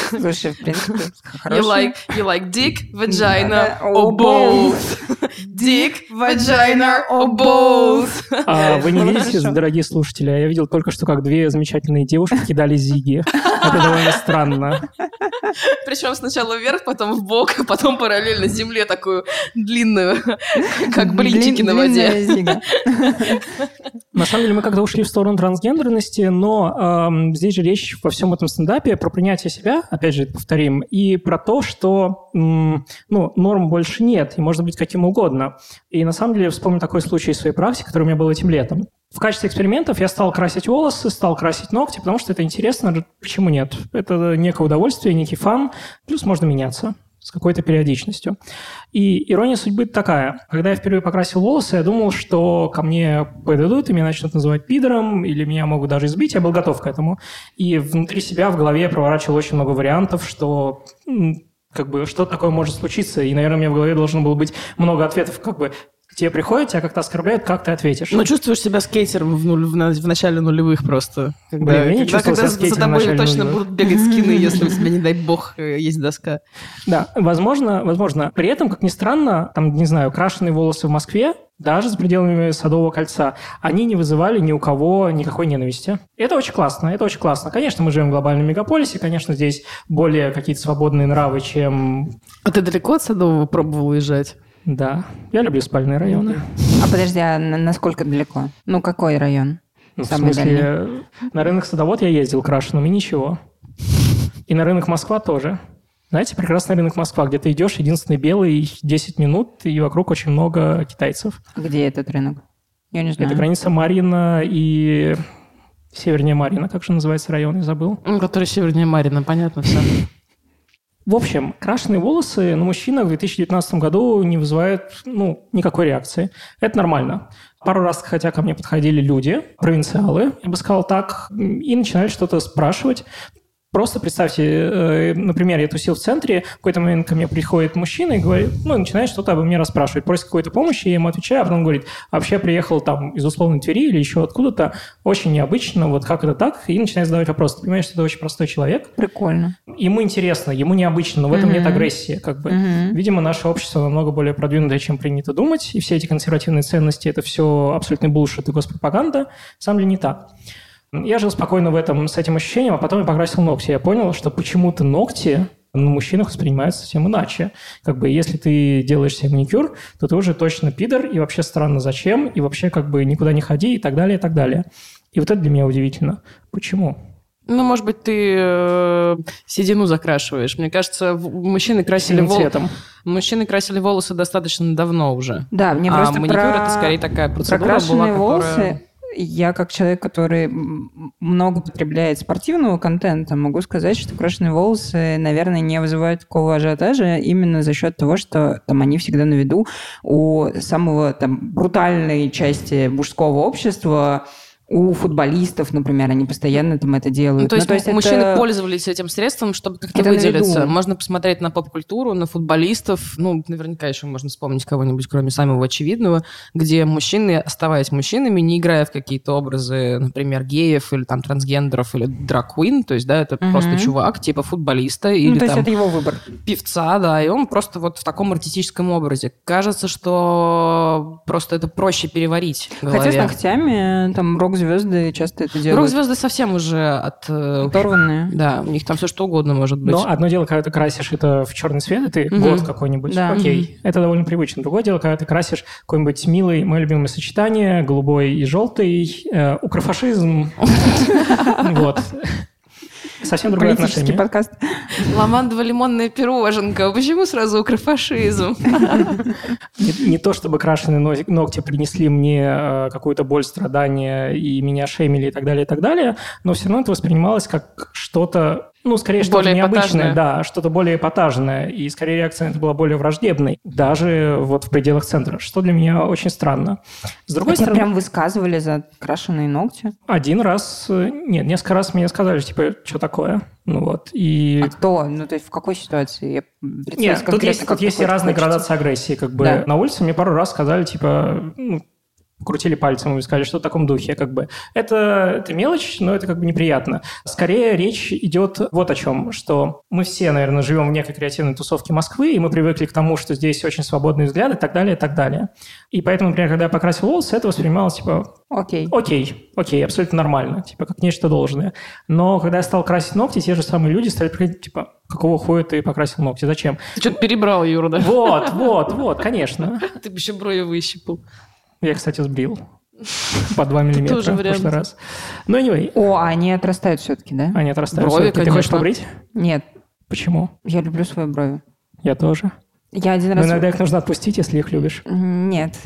Слушай, в принципе, You хороший. like, you like dick, vagina, or both. Dick, vagina, or both. А вы не видите, хорошо. дорогие слушатели, а я видел только что, как две замечательные девушки кидали зиги. Это довольно странно. Причем сначала вверх, потом в бок, а потом параллельно земле такую длинную, как блинчики на воде. На самом деле мы когда ушли в сторону трансгендерности, но здесь же речь во всем этом стендапе про принятие себя, опять же, повторим, и про то, что ну, норм больше нет, и можно быть каким угодно. И на самом деле вспомню такой случай из своей практики, который у меня был этим летом. В качестве экспериментов я стал красить волосы, стал красить ногти, потому что это интересно. Почему нет? Это некое удовольствие, некий фан, плюс можно меняться с какой-то периодичностью. И ирония судьбы такая. Когда я впервые покрасил волосы, я думал, что ко мне подойдут и меня начнут называть пидором, или меня могут даже избить. Я был готов к этому. И внутри себя, в голове я проворачивал очень много вариантов, что как бы что такое может случиться. И, наверное, у меня в голове должно было быть много ответов, как бы тебе приходят, тебя как-то оскорбляют, как ты ответишь? Ну, чувствуешь себя скейтером в, нуль- в в начале нулевых просто. Когда, Блин, я не когда, когда себя за тобой точно нулевых. будут бегать скины, если у тебя, не дай бог, э, есть доска. Да, возможно, возможно. При этом, как ни странно, там, не знаю, крашеные волосы в Москве, даже за пределами Садового кольца, они не вызывали ни у кого никакой ненависти. Это очень классно, это очень классно. Конечно, мы живем в глобальном мегаполисе, конечно, здесь более какие-то свободные нравы, чем... А ты далеко от Садового пробовал уезжать? Да, я люблю спальные районы. А подожди, а на- насколько далеко? Ну, какой район? Ну, в Самый смысле, на рынок Садовод я ездил крашеным, и ничего. И на рынок Москва тоже. Знаете, прекрасный рынок Москва, где ты идешь, единственный белый, 10 минут, и вокруг очень много китайцев. Где этот рынок? Я не знаю. Это граница Марина и севернее Марина, как же называется район, я забыл. Ну, который севернее Марина, понятно все. В общем, крашеные волосы на мужчинах в 2019 году не вызывают ну, никакой реакции. Это нормально. Пару раз, хотя ко мне подходили люди, провинциалы, я бы сказал так, и начинали что-то спрашивать. Просто представьте, э, например, я тусил в центре, в какой-то момент ко мне приходит мужчина и говорит, ну, и начинает что-то обо мне расспрашивать, просит какой-то помощи, я ему отвечаю, а потом говорит, «А вообще я приехал там из условной Твери или еще откуда-то, очень необычно, вот как это так, и начинает задавать вопросы. Ты понимаешь, что это очень простой человек, Прикольно. ему интересно, ему необычно, но в этом нет агрессии, как бы. Видимо, наше общество намного более продвинутое, чем принято думать, и все эти консервативные ценности – это все абсолютный булшит и госпропаганда. На самом деле не так. Я жил спокойно в этом, с этим ощущением, а потом я покрасил ногти. Я понял, что почему-то ногти на мужчинах воспринимаются совсем иначе. Как бы если ты делаешь себе маникюр, то ты уже точно пидор, и вообще странно зачем, и вообще как бы никуда не ходи, и так далее, и так далее. И вот это для меня удивительно. Почему? Ну, может быть, ты э, седину закрашиваешь. Мне кажется, мужчины красили волосы. Мужчины красили волосы достаточно давно уже. Да, мне а просто маникюр про... это скорее такая процедура Прокрашенные была, которая... волосы. Я как человек, который много потребляет спортивного контента, могу сказать, что крашеные волосы, наверное, не вызывают такого ажиотажа именно за счет того, что там они всегда на виду у самого там брутальной части мужского общества, У футболистов, например, они постоянно там это делают. Ну, то есть, это- мужчины пользовались этим средством, чтобы как-то Это выделиться. Можно посмотреть на поп-культуру, на футболистов. Ну, наверняка еще можно вспомнить кого-нибудь, кроме самого очевидного, где мужчины, оставаясь мужчинами, не играя в какие-то образы, например, геев или там трансгендеров или драг-квин, то есть, да, это Мгм. просто чувак типа футболиста Ну, или то есть там это его выбор. певца, да, и он просто вот в таком артистическом образе. Кажется, что просто это проще переварить Хотя с ногтями там рок-звезды часто это делают. Рок-звезды совсем уже от... э, Оторванные. Да, у них там все что угодно может быть. Но одно дело, когда ты красишь это в черный цвет, и ты Мгм. год какой-нибудь, Да. окей, это довольно привычно. Другое дело, когда ты красишь какой-нибудь милый, мое любимое сочетание, голубой и желтый, э, укрофашизм, вот. Совсем другое Политический отношение. подкаст. Ламандово-лимонная пироженка. Почему сразу укрофашизм? Не, не то, чтобы крашеные ногти принесли мне э, какую-то боль, страдания и меня шеймили и так далее, и так далее, но все равно это воспринималось как что-то, ну, скорее, что-то Более необычное, эпатажное. да, что-то более эпатажное, и скорее реакция на это была более враждебной, даже вот в пределах центра, что для меня очень странно. С другой тебя стороны, прям высказывали за крашеные ногти? один раз, нет, несколько раз мне сказали, типа, что такое, ну вот, и... А кто? Ну, то есть в какой ситуации? Я Нет, тут есть, как тут есть и разные хочется. градации агрессии. Как бы Да. на улице мне пару раз сказали, типа, ну, крутили пальцем и сказали, что в таком духе, как бы. Это, это мелочь, но это как бы неприятно. Скорее речь идет вот о чем, что мы все, наверное, живем в некой креативной тусовке Москвы, и мы привыкли к тому, что здесь очень свободные взгляды и так далее, и так далее. И поэтому, например, когда я покрасил волосы, это воспринималось, типа, Окей. окей, окей, абсолютно нормально, типа, как нечто должное. Но когда я стал красить ногти, те же самые люди стали приходить, типа, какого хуя ты покрасил ногти, зачем? Ты что-то перебрал, Юра, да? Вот, вот, вот, конечно. Ты бы еще брови выщипал. Я, кстати, сбрил. По 2 миллиметра тоже в прошлый раз. Ну, anyway, О, а они отрастают все-таки, да? они отрастают. Брови. Ты хочешь побрить? Нет, Почему? я люблю свои брови. Я тоже. Я один Но раз... иногда их нужно отпустить, если их любишь. Нет.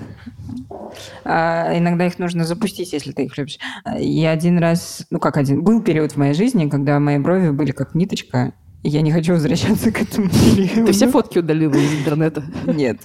А, иногда их нужно запустить, если ты их любишь. Я один раз, ну как один, был период в моей жизни, когда мои брови были как ниточка, и я не хочу возвращаться к этому периоду. Ты все фотки удалила из интернета. Нет.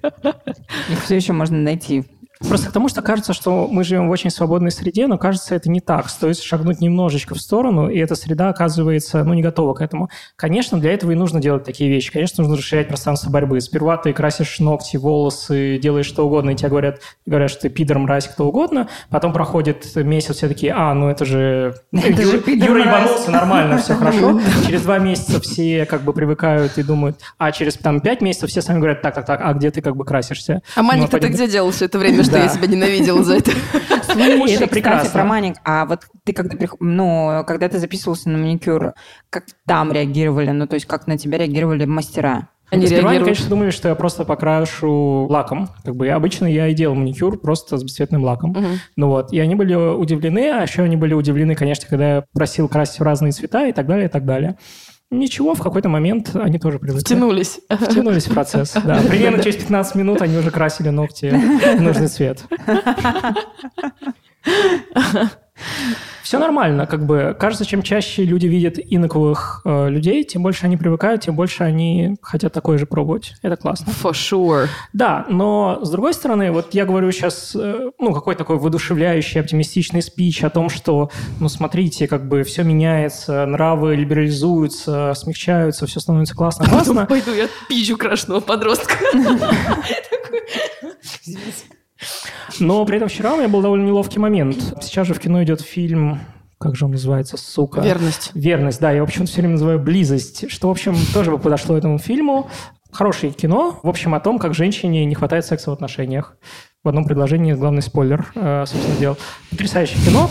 Их все еще можно найти. Просто потому что кажется, что мы живем в очень свободной среде, но кажется, это не так. Стоит шагнуть немножечко в сторону, и эта среда оказывается, ну, не готова к этому. Конечно, для этого и нужно делать такие вещи. Конечно, нужно расширять пространство борьбы. Сперва ты красишь ногти, волосы, делаешь что угодно, и тебе говорят, говорят, что ты пидор, мразь, кто угодно. Потом проходит месяц, все такие, а, ну это же... Это же Юра, пидор, Юра мразь». ебанулся, нормально, все хорошо. Через два месяца все как бы привыкают и думают, а через там пять месяцев все сами говорят, так, так, так, а где ты как бы красишься? А Ну, ты где делал все это время, что я тебя ненавидела за это? Слушай, это прекрасно. про маник. А вот ты когда, ну, когда ты записывался на маникюр, как там реагировали? Ну, то есть как на тебя реагировали мастера? Они Сперва они, конечно, думали, что я просто покрашу лаком. Как бы обычно я и делал маникюр просто с бесцветным лаком. Мгм. Ну вот. И они были удивлены, а еще они были удивлены, конечно, когда я просил красить в разные цвета и так далее, и так далее. Ничего, в какой-то момент они тоже привыкли. Втянулись. Втянулись в процесс. Да, примерно через 15 минут они уже красили ногти в нужный цвет. Все нормально, как бы. Кажется, чем чаще люди видят иноковых э, людей, тем больше они привыкают, тем больше они хотят такое же пробовать. Это классно. For sure. Да, но с другой стороны, вот я говорю сейчас, э, ну, какой такой воодушевляющий, оптимистичный спич о том, что, ну, смотрите, как бы все меняется, нравы либерализуются, смягчаются, все становится классно, классно. Пойду я пищу крашеного подростка. Но при этом вчера у меня был довольно неловкий момент. Сейчас же в кино идет фильм, как же он называется, сука? Верность. Верность, да, я его почему-то все время называю «Близость», что, в общем, тоже бы подошло этому фильму. Хорошее кино, в общем, о том, как женщине не хватает секса в отношениях. В одном предложении главный спойлер, э, собственно, дел. Потрясающее кино.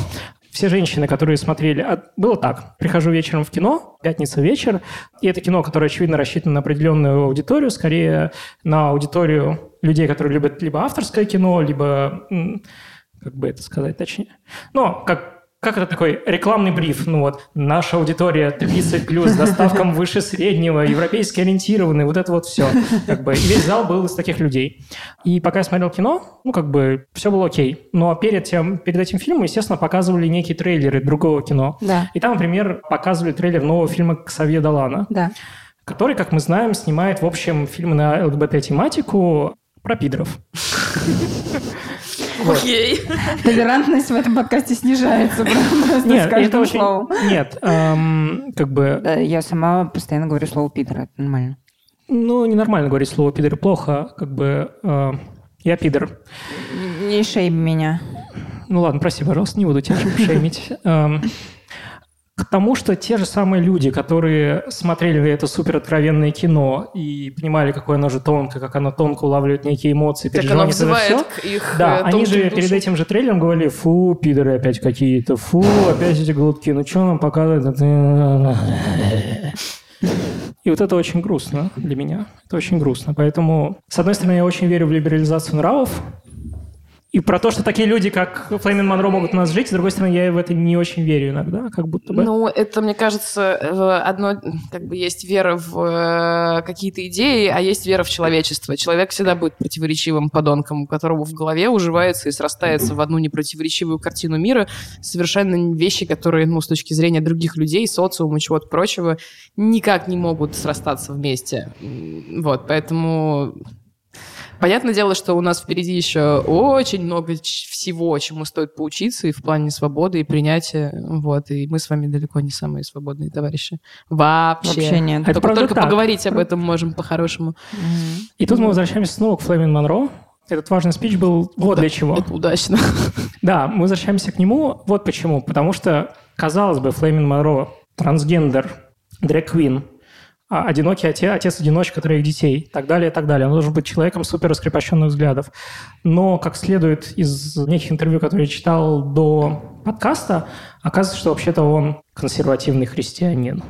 Все женщины, которые смотрели... а, Было так. Прихожу вечером в кино, пятница вечер, и это кино, которое, очевидно, рассчитано на определенную аудиторию, скорее на аудиторию людей, которые любят либо авторское кино, либо... Как бы это сказать точнее? Но как как это такой рекламный бриф? Ну вот, наша аудитория 30 плюс, с доставком выше среднего, европейски ориентированный, вот это вот все. Как бы, и весь зал был из таких людей. И пока я смотрел кино, ну, как бы, все было окей. Но перед, тем, перед этим фильмом, естественно, показывали некие трейлеры другого кино. Да. И там, например, показывали трейлер нового фильма Ксавье Далана, Да. который, как мы знаем, снимает, в общем, фильмы на ЛГБТ-тематику про пидоров. Окей. Толерантность в этом подкасте снижается просто с Нет, это каждым очень... словом. Нет, эм, как бы... Да, Я сама постоянно говорю слово пидор, это нормально. Ну, ненормально говорить слово пидор плохо. Как бы... э, я пидор. Не шейм меня. Ну ладно, прости, пожалуйста, не буду тебя шеймить. К тому, что те же самые люди, которые смотрели это супер откровенное кино и понимали, какое оно же тонкое, как оно тонко улавливает некие эмоции, Так оно всё. к их Да, э, они тонким же душам. перед этим же трейлером говорили, фу, пидоры опять какие-то, фу, опять эти глотки, ну что нам показывают? И вот это очень грустно для меня. Это очень грустно. Поэтому, с одной стороны, я очень верю в либерализацию нравов, и про то, что такие люди, как Флеймин Монро, могут у нас жить, с другой стороны, я в это не очень верю иногда, как будто бы. Ну, это, мне кажется, одно, как бы есть вера в э, какие-то идеи, а есть вера в человечество. Человек всегда будет противоречивым подонком, у которого в голове уживается и срастается в одну непротиворечивую картину мира совершенно вещи, которые, ну, с точки зрения других людей, социума чего-то прочего, никак не могут срастаться вместе. Вот, поэтому... Понятное дело, что у нас впереди еще очень много всего, чему стоит поучиться и в плане свободы и принятия. Вот, и мы с вами далеко не самые свободные товарищи. Вообще. Вообще нет. Это Только, правда только так. поговорить об этом можем по-хорошему. И тут мы возвращаемся снова к Флейм Монро. Этот важный спич был вот для чего. Это удачно. Да, мы возвращаемся к нему. Вот почему. Потому что, казалось бы, Флейм Монро, трансгендер, дрэк-квин, а, одинокий отец, отец-одиночка троих детей, так далее, и так далее. Он должен быть человеком супер раскрепощенных взглядов. Но, как следует из неких интервью, которые я читал до подкаста, оказывается, что вообще-то он консервативный христианин.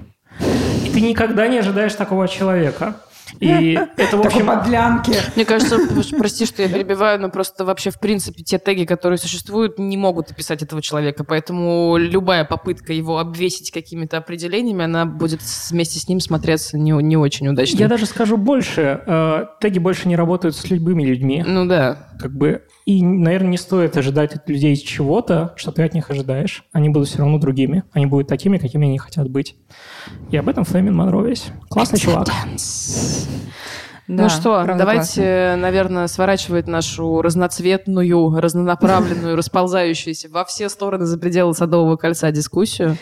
И ты никогда не ожидаешь такого человека. И это, в общем... подлянки. Мне кажется, прости, что я перебиваю, но просто вообще, в принципе, те теги, которые существуют, не могут описать этого человека. Поэтому любая попытка его обвесить какими-то определениями, она будет вместе с ним смотреться не, не очень удачно. Я даже скажу больше. э, Теги больше не работают с любыми людьми. Ну да. Как бы, и, наверное, не стоит ожидать от людей чего-то, что ты от них ожидаешь. Они будут все равно другими. Они будут такими, какими они хотят быть. И об этом Флеймин Монро весь. Классный чувак. ну Да, что, правда давайте, наверное, сворачивать нашу разноцветную, разнонаправленную, расползающуюся во все стороны за пределы Садового кольца дискуссию.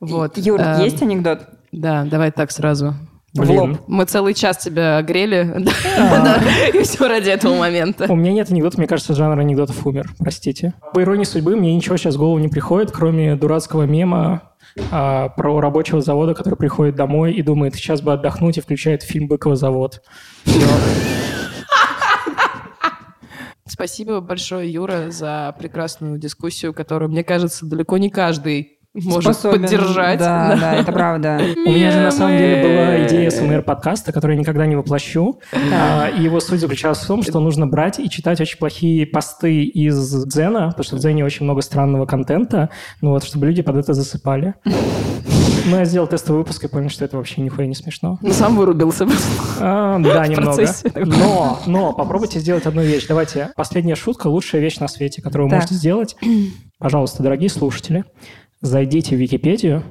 Вот. Юр, Эм, есть анекдот? Да, давай так сразу. В Блин. лоб. Мы целый час тебя грели, да, и все ради этого момента. У меня нет анекдотов, мне кажется, жанр анекдотов умер. Простите. По иронии судьбы, мне ничего сейчас в голову не приходит, кроме дурацкого мема а, про рабочего завода, который приходит домой и думает, сейчас бы отдохнуть, и включает фильм «Быково завод». Спасибо большое, Юра, за прекрасную дискуссию, которую, мне кажется, далеко не каждый может Способен. поддержать. Да, да, это правда. У меня же на самом деле была идея СМР-подкаста, которую я никогда не воплощу. А, И его суть заключалась в том, что нужно брать и читать очень плохие посты из Дзена, потому что в Дзене очень много странного контента, ну вот, чтобы люди под это засыпали. Но я сделал тестовый выпуск и понял, что это вообще нихуя не смешно. Ну, сам вырубился. А, да, немного. Но, но попробуйте сделать одну вещь. Давайте, последняя шутка, лучшая вещь на свете, которую вы Так. можете сделать. Пожалуйста, дорогие слушатели, зайдите в Википедию,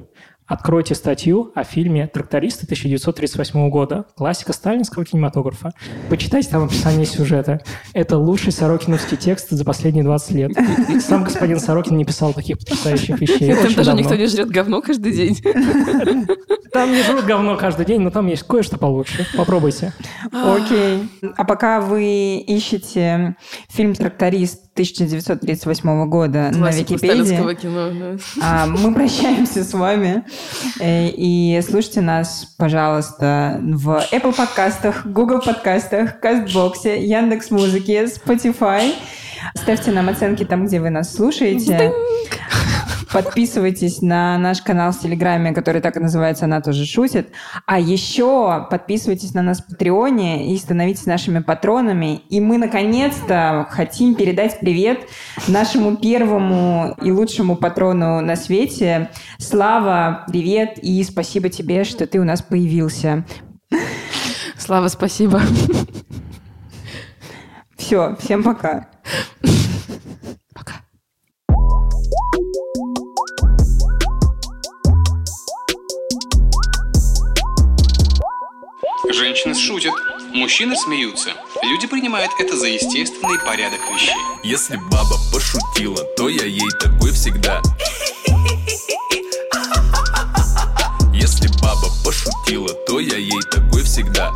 откройте статью о фильме «Трактористы» 1938 года, классика сталинского кинематографа. Почитайте там описание сюжета. Это лучший сорокиновский текст за последние 20 лет. И сам господин Сорокин не писал таких потрясающих вещей. Там даже давно. никто не жрет говно каждый день. Там не жрут говно каждый день, но там есть кое-что получше. Попробуйте. Окей. А пока вы ищете фильм «Тракторист» 1938 года на Классику Википедии, сталинского кино. да. а, мы прощаемся с вами. Э, И слушайте нас, пожалуйста, в Apple подкастах, Google подкастах, Кастбоксе, Яндекс Музыке, Spotify. Ставьте нам оценки там, где вы нас слушаете. Подписывайтесь на наш канал в Телеграме, который так и называется «Она тоже шутит». А еще подписывайтесь на нас в Патреоне и становитесь нашими патронами. И мы, наконец-то, хотим передать привет нашему первому и лучшему патрону на свете. Слава, привет и спасибо тебе, что ты у нас появился. Слава, спасибо. Все, всем пока. Женщины шутят, мужчины смеются. Люди принимают это за естественный порядок вещей. Если баба пошутила, то я ей такой всегда. Если баба пошутила, то я ей такой всегда.